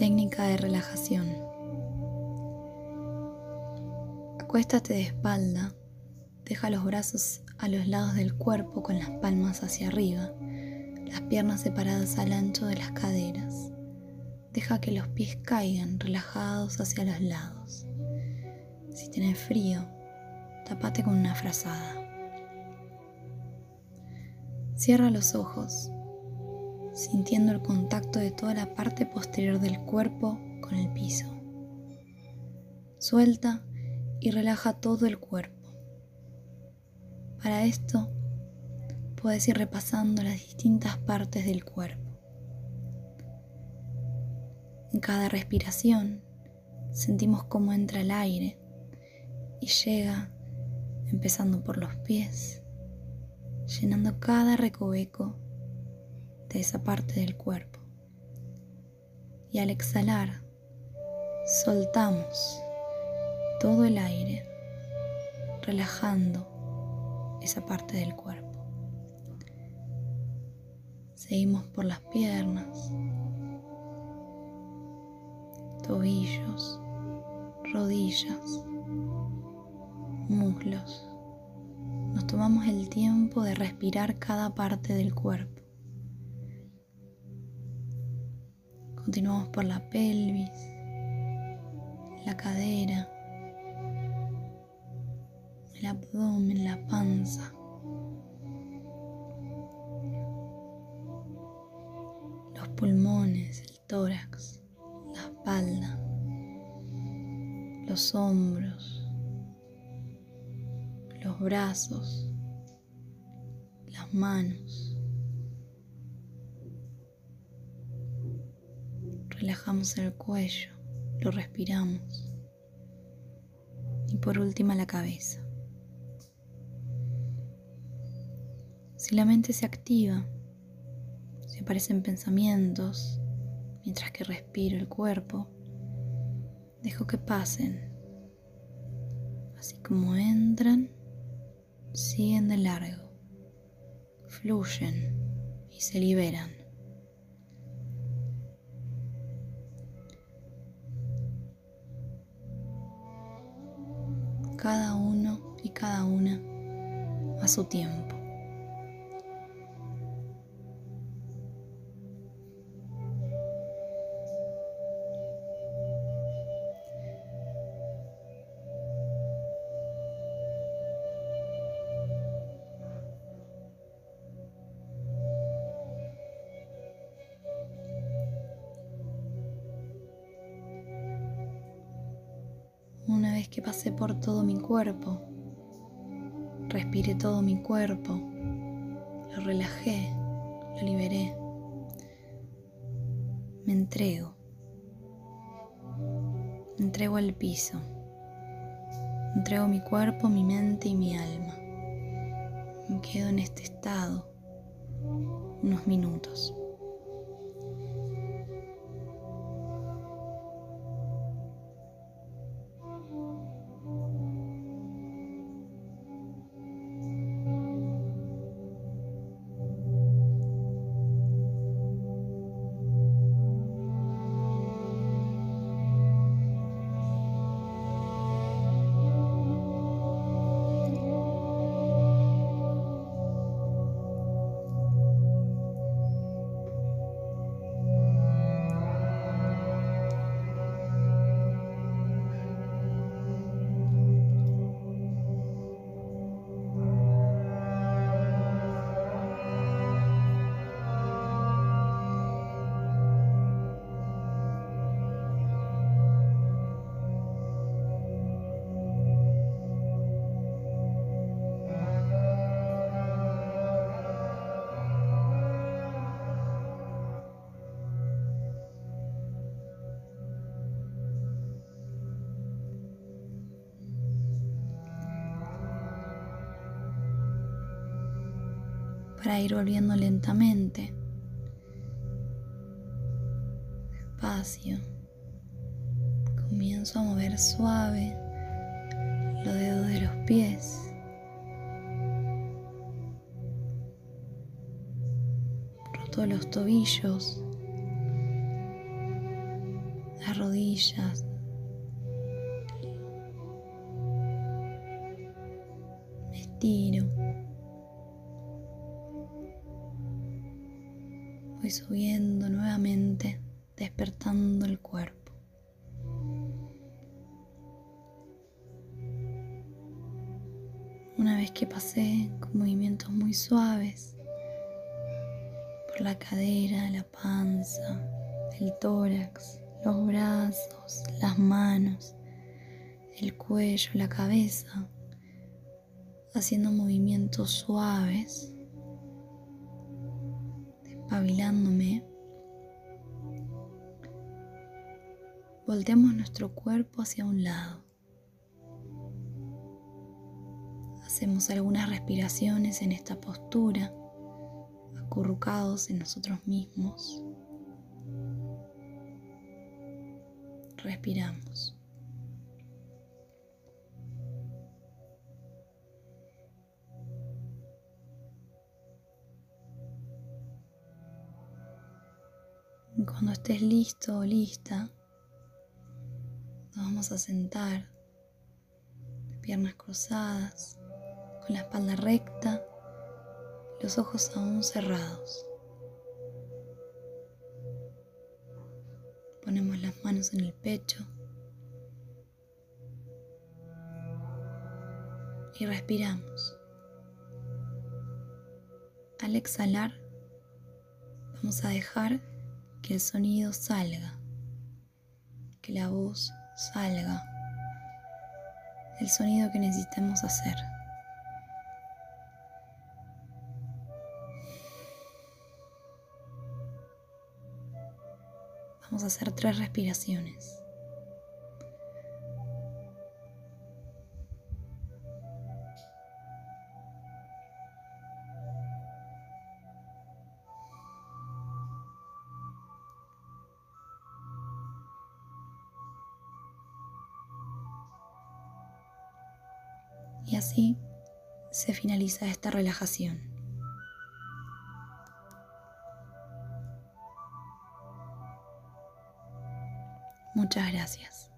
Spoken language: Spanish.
Técnica de relajación. Acuéstate de espalda, deja los brazos a los lados del cuerpo con las palmas hacia arriba, las piernas separadas al ancho de las caderas. Deja que los pies caigan relajados hacia los lados. Si tienes frío, tapate con una frazada. Cierra los ojos, sintiendo el contacto de toda la parte posterior del cuerpo con el piso. Suelta y relaja todo el cuerpo. Para esto, puedes ir repasando las distintas partes del cuerpo. En cada respiración sentimos cómo entra el aire y llega empezando por los pies, llenando cada recoveco de esa parte del cuerpo. Y al exhalar, soltamos todo el aire, relajando esa parte del cuerpo. Seguimos por las piernas, tobillos, rodillas, muslos. Nos tomamos el tiempo de respirar cada parte del cuerpo. Continuamos por la pelvis, la cadera, el abdomen, la panza. Los pulmones, el tórax, la espalda, los hombros, los brazos, las manos. Relajamos el cuello, lo respiramos. Y por última la cabeza. Si la mente se activa, si aparecen pensamientos mientras que respiro el cuerpo, dejo que pasen, así como entran siguen de largo, fluyen y se liberan. Cada uno y cada una a su tiempo. Que pasé por todo mi cuerpo, respiré todo mi cuerpo, lo relajé, lo liberé, me entrego, me entrego al piso, entrego mi cuerpo, mi mente y mi alma. Me quedo en este estado unos minutos. Para ir volviendo lentamente, despacio. Comienzo a mover suave los dedos de los pies. Roto los tobillos, rodillas. Me estiro. Subiendo nuevamente, despertando el cuerpo. Una vez que pasé con movimientos muy suaves por la cadera, la panza, el tórax, los brazos, las manos, el cuello, la cabeza, haciendo movimientos suaves, despabilándome. Volteamos nuestro cuerpo hacia un lado. Hacemos algunas respiraciones en esta postura, acurrucados en nosotros mismos. Respiramos. Cuando estés listo o lista, nos vamos a sentar, piernas cruzadas, la espalda recta, los ojos aún cerrados. Ponemos las manos en el pecho y respiramos. Al exhalar, vamos a dejar que el sonido salga, que la voz salga, el sonido que necesitemos hacer. Vamos a hacer tres respiraciones. Y así se finaliza esta relajación. Muchas gracias.